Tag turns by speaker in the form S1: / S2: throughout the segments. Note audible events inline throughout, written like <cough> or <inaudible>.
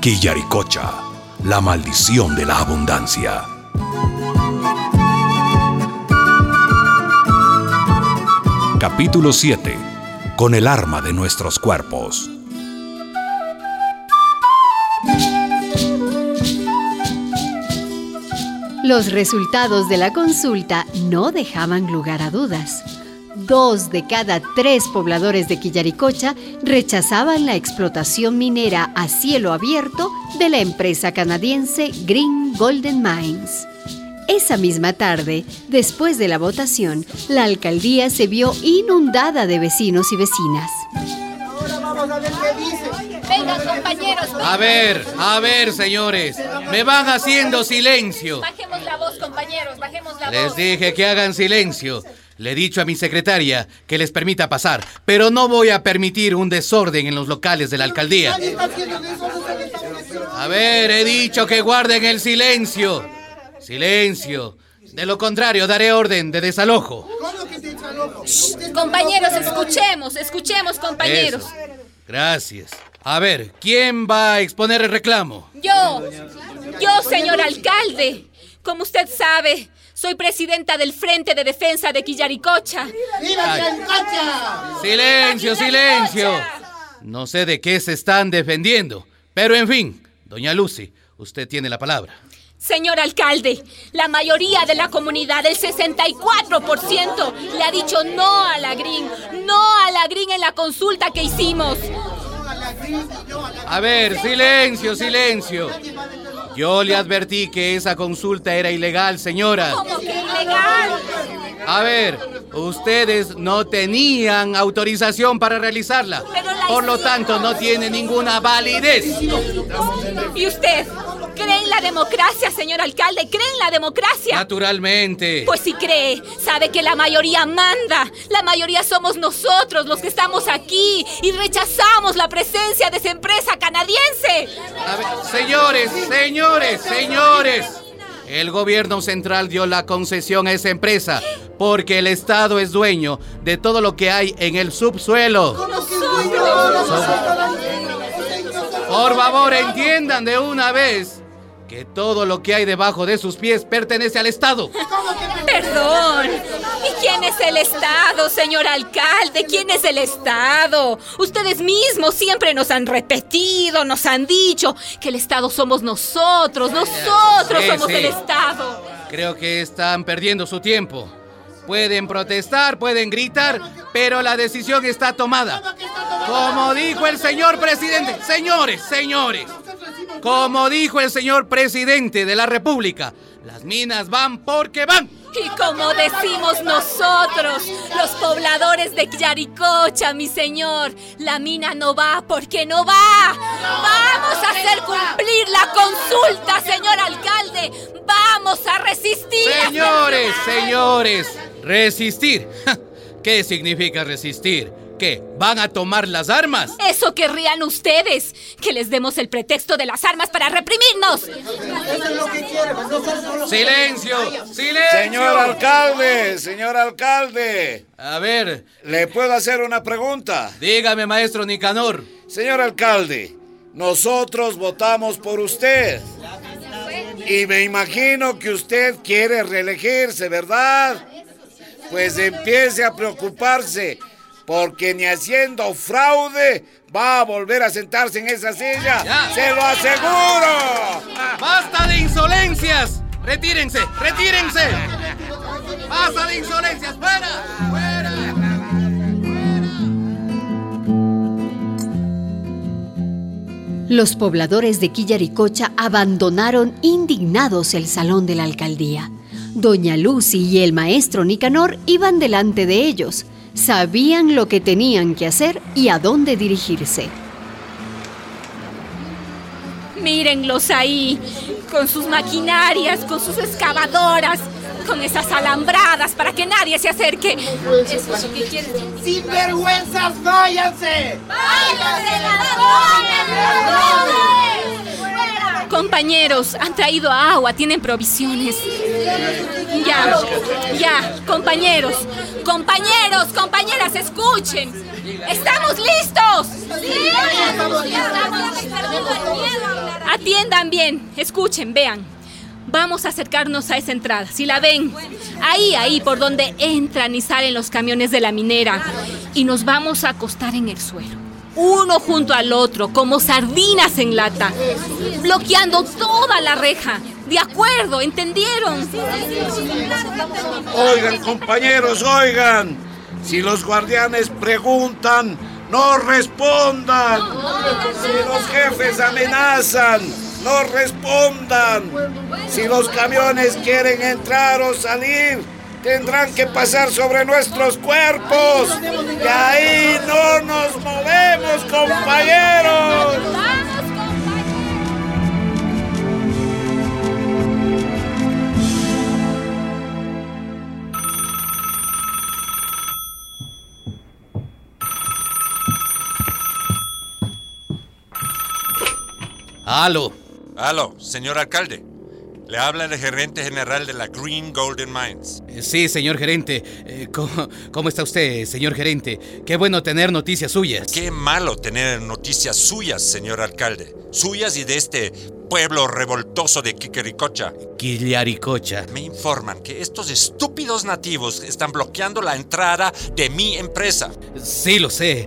S1: Quillaricocha, la maldición de la abundancia. Capítulo 7. Con el arma de nuestros cuerpos.
S2: Los resultados de la consulta no dejaban lugar a dudas. Dos de cada tres pobladores de Quillaricocha rechazaban la explotación minera a cielo abierto de la empresa canadiense Green Golden Mines. Esa misma tarde, después de la votación, la alcaldía se vio inundada de vecinos y vecinas.
S3: Vengan, compañeros.
S4: A ver, a ver, señores. Me van haciendo silencio.
S3: Bajemos la voz, compañeros. Bajemos la
S4: Les
S3: voz.
S4: dije que hagan silencio. Le he dicho a mi secretaria que les permita pasar, pero no voy a permitir un desorden en los locales de la alcaldía. A ver, he dicho que guarden el silencio. Silencio. De lo contrario, daré orden de desalojo.
S3: Compañeros, escuchemos, escuchemos, compañeros.
S4: Eso. Gracias. A ver, ¿quién va a exponer el reclamo?
S3: Yo, yo, señor alcalde, como usted sabe, soy presidenta del Frente de Defensa de Quillaricocha.
S4: Silencio, silencio. No sé de qué se están defendiendo, pero en fin, doña Lucy, usted tiene la palabra.
S3: Señor alcalde, la mayoría de la comunidad, el 64%, le ha dicho no a la Green, no a la Green en la consulta que hicimos.
S4: A ver, silencio, silencio. Yo le advertí que esa consulta era ilegal, señora.
S3: ¿Cómo que ilegal?
S4: A ver, ustedes no tenían autorización para realizarla. Por lo tanto, no tiene ninguna validez.
S3: ¿Y usted? ¿Cree en la democracia, señor alcalde? ¿Cree en la democracia?
S4: Naturalmente.
S3: Pues si cree, sabe que la mayoría manda. La mayoría somos nosotros los que estamos aquí y rechazamos la presencia de esa empresa canadiense.
S4: A ver, señores, señores, señores. El gobierno central dio la concesión a esa empresa porque el Estado es dueño de todo lo que hay en el subsuelo. Por favor, entiendan de una vez que todo lo que hay debajo de sus pies pertenece al Estado.
S3: Perdón. ¿Y quién es el Estado, señor alcalde? ¿Quién es el Estado? Ustedes mismos siempre nos han repetido, nos han dicho que el Estado somos nosotros, nosotros
S4: Sí,
S3: somos
S4: sí.
S3: el Estado.
S4: Creo que están perdiendo su tiempo. Pueden protestar, pueden gritar, pero la decisión está tomada. Como dijo el señor presidente, señores, señores, como dijo el señor presidente de la República, las minas van porque van.
S3: Y como decimos nosotros, los pobladores de Yaricocha, mi señor, la mina no va porque no va. Vamos a hacer cumplir la consulta, señor alcalde. Vamos a resistir.
S4: Señores, señores, resistir. <laughs> ¿Qué significa resistir? ¿Qué? ¿Van a tomar las armas?
S3: Eso querrían ustedes, que les demos el pretexto de las armas para reprimirnos.
S4: Silencio, silencio.
S5: Señor alcalde, señor alcalde,
S4: A ver,
S5: ¿le puedo hacer una pregunta?
S4: dígame, maestro Nicanor.
S5: Señor alcalde, nosotros votamos por usted. Y me imagino que usted quiere reelegirse, ¿verdad? Pues empiece a preocuparse, porque ni haciendo fraude va a volver a sentarse en esa silla.
S4: Ya.
S5: ¡Se lo aseguro!
S4: ¡Basta de insolencias! ¡Retírense! ¡Retírense! ¡Basta de insolencias! ¡Fuera! ¡Fuera!
S2: Los pobladores de Quillaricocha abandonaron indignados el salón de la alcaldía. Doña Lucy y el maestro Nicanor iban delante de ellos. Sabían lo que tenían que hacer y a dónde dirigirse.
S3: Mírenlos ahí, con sus maquinarias, con sus excavadoras, con esas alambradas para que nadie se acerque. Eso es lo que quieren.
S6: ¡Sinvergüenzas, váyanse!
S3: Compañeros, han traído agua, tienen provisiones. Ya, ya, compañeros, compañeros, compañeras, escuchen. ¡Estamos listos! Atiendan bien, escuchen, vean. Vamos a acercarnos a esa entrada. Si la ven, ahí, ahí, por donde entran y salen los camiones de la minera. Y nos vamos a acostar en el suelo. Uno junto al otro, como sardinas en lata. Bloqueando toda la reja. De acuerdo, ¿entendieron?
S5: Oigan, compañeros, oigan. Si los guardianes preguntan, no respondan. Si los jefes amenazan, no respondan. Si los camiones quieren entrar o salir, tendrán que pasar sobre nuestros cuerpos. Y ahí no nos movemos, compañeros.
S4: Aló.
S7: Aló, señor alcalde. Le habla el gerente general de la Green Golden Mines.
S4: Eh, Sí, señor gerente. Eh, ¿cómo, cómo está usted, señor gerente? Qué bueno tener noticias suyas.
S7: Qué malo tener noticias suyas, señor alcalde. Suyas y de este pueblo revoltoso de Quiquericocha.
S4: Quillaricocha.
S7: Me informan que estos estúpidos nativos están bloqueando la entrada de mi empresa.
S4: Sí, lo sé.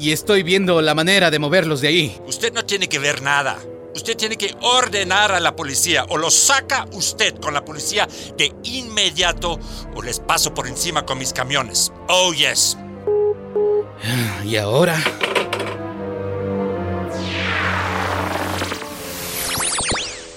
S4: Y estoy viendo la manera de moverlos de ahí.
S7: Usted no tiene que ver nada. Usted tiene que ordenar a la policía o los saca usted con la policía de inmediato o les paso por encima con mis camiones. Oh, yes.
S4: ¿Y ahora?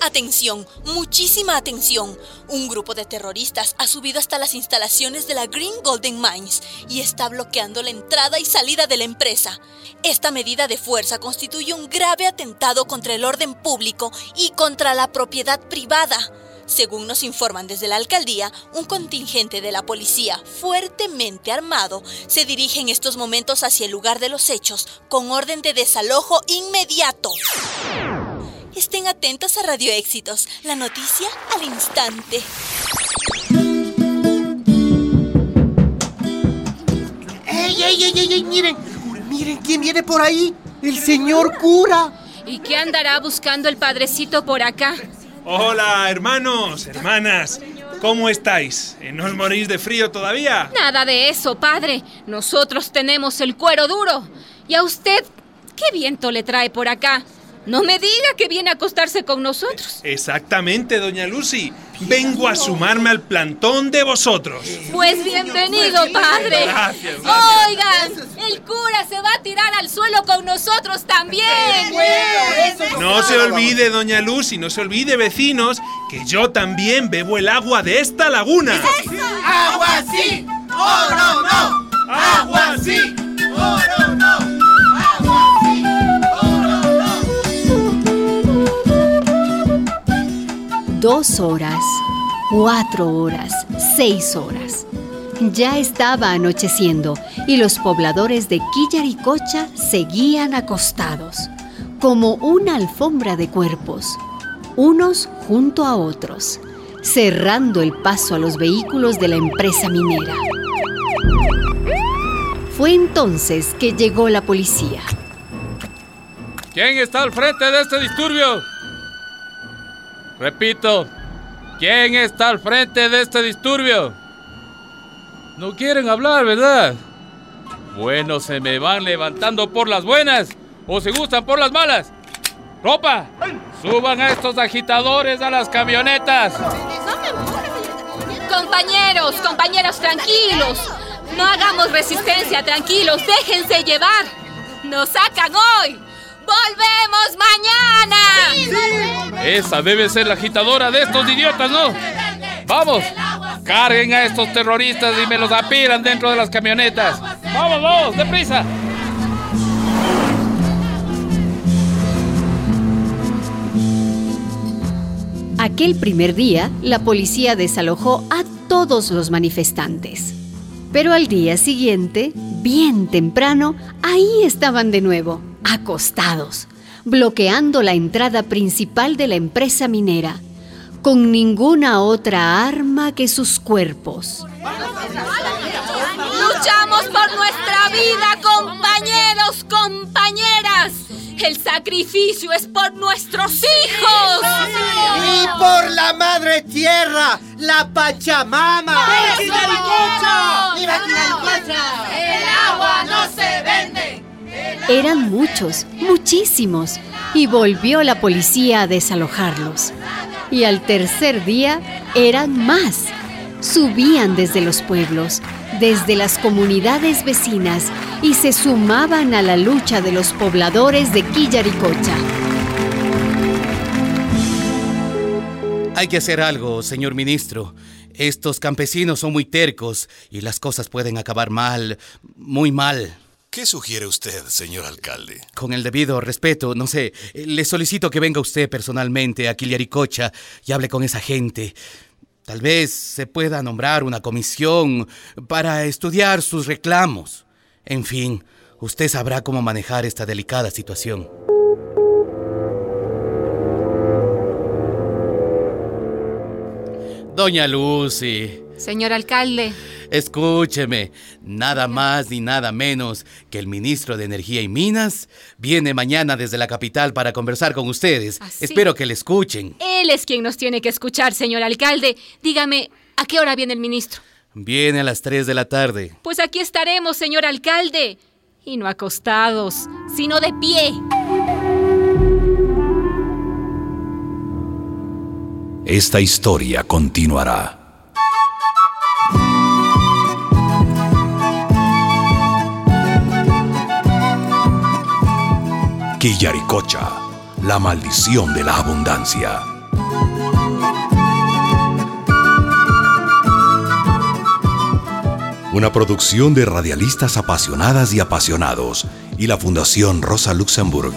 S8: Atención, muchísima atención. Un grupo de terroristas ha subido hasta las instalaciones de la Green Golden Mines y está bloqueando la entrada y salida de la empresa. Esta medida de fuerza constituye un grave atentado contra el orden público y contra la propiedad privada. Según nos informan desde la alcaldía, un contingente de la policía fuertemente armado se dirige en estos momentos hacia el lugar de los hechos con orden de desalojo inmediato. Estén atentos a Radio Éxitos, la noticia al instante.
S6: ¡Ey, ey, ey, ey, ey! Miren, miren quién viene por ahí. El señor cura.
S3: ¿Y qué andará buscando el padrecito por acá?
S9: Hola, hermanos, hermanas. ¿Cómo estáis? ¿Eh, ¿No os morís de frío todavía?
S3: Nada de eso, padre. Nosotros tenemos el cuero duro. ¿Y a usted qué viento le trae por acá? No me diga que viene a acostarse con nosotros.
S9: Exactamente, doña Lucy. Vengo a sumarme al plantón de vosotros.
S3: Pues bienvenido, padre.
S9: Gracias, gracias.
S3: Oigan, el cura se va a tirar al suelo con nosotros también.
S9: No se olvide, doña Lucy, no se olvide, vecinos, que yo también bebo el agua de esta laguna.
S6: ¡Agua sí! ¡Oro no! ¡Agua sí! ¡Oro no!
S2: Dos horas, cuatro horas, seis horas. Ya estaba anocheciendo y los pobladores de Quillaricocha seguían acostados, como una alfombra de cuerpos, unos junto a otros, cerrando el paso a los vehículos de la empresa minera. Fue entonces que llegó la policía.
S10: ¿Quién está al frente de este disturbio? Repito, ¿quién está al frente de este disturbio? No quieren hablar, ¿verdad? Bueno, se me van levantando por las buenas o se gustan por las malas. ¡Ropa! Suban a estos agitadores a las camionetas.
S3: Compañeros, compañeros, tranquilos. No hagamos resistencia, tranquilos. Déjense llevar. Nos sacan hoy. ¡Volvemos mañana!
S10: Esa debe ser la agitadora de estos idiotas, ¿no? Vamos, carguen a estos terroristas y me los apilan dentro de las camionetas. Vamos, vamos, deprisa.
S2: Aquel primer día, la policía desalojó a todos los manifestantes. Pero al día siguiente, bien temprano, ahí estaban de nuevo, acostados, bloqueando la entrada principal de la empresa minera, con ninguna otra arma que sus cuerpos.
S3: Luchamos por nuestra vida, compañeros, compañeras. El sacrificio es por nuestros hijos.
S6: Y por la madre tierra, la Pachamama.
S3: ¡Viva
S2: Eran muchos, muchísimos, y volvió la policía a desalojarlos. Y al tercer día eran más. Subían desde los pueblos, desde las comunidades vecinas y se sumaban a la lucha de los pobladores de Quillaricocha.
S4: Hay que hacer algo, señor ministro. Estos campesinos son muy tercos y las cosas pueden acabar mal, muy mal.
S11: ¿Qué sugiere usted, señor alcalde?
S4: Con el debido respeto, no sé, le solicito que venga usted personalmente a Quillaricocha y hable con esa gente. Tal vez se pueda nombrar una comisión para estudiar sus reclamos. En fin, usted sabrá cómo manejar esta delicada situación. Doña Lucy,
S3: Señor alcalde,
S4: escúcheme. Nada más ni nada menos que el ministro de Energía y Minas viene mañana desde la capital para conversar con ustedes.
S3: ¿Ah, sí?
S4: Espero que le escuchen.
S3: él es quien nos tiene que escuchar, señor alcalde. Dígame, ¿a qué hora viene el ministro?
S4: Viene a las 3 de la tarde.
S3: Pues aquí estaremos, señor alcalde. Y no acostados, sino de pie.
S1: Esta historia continuará. Quillaricocha, la maldición de la abundancia. Una producción de radialistas apasionadas y apasionados y la Fundación Rosa Luxemburg.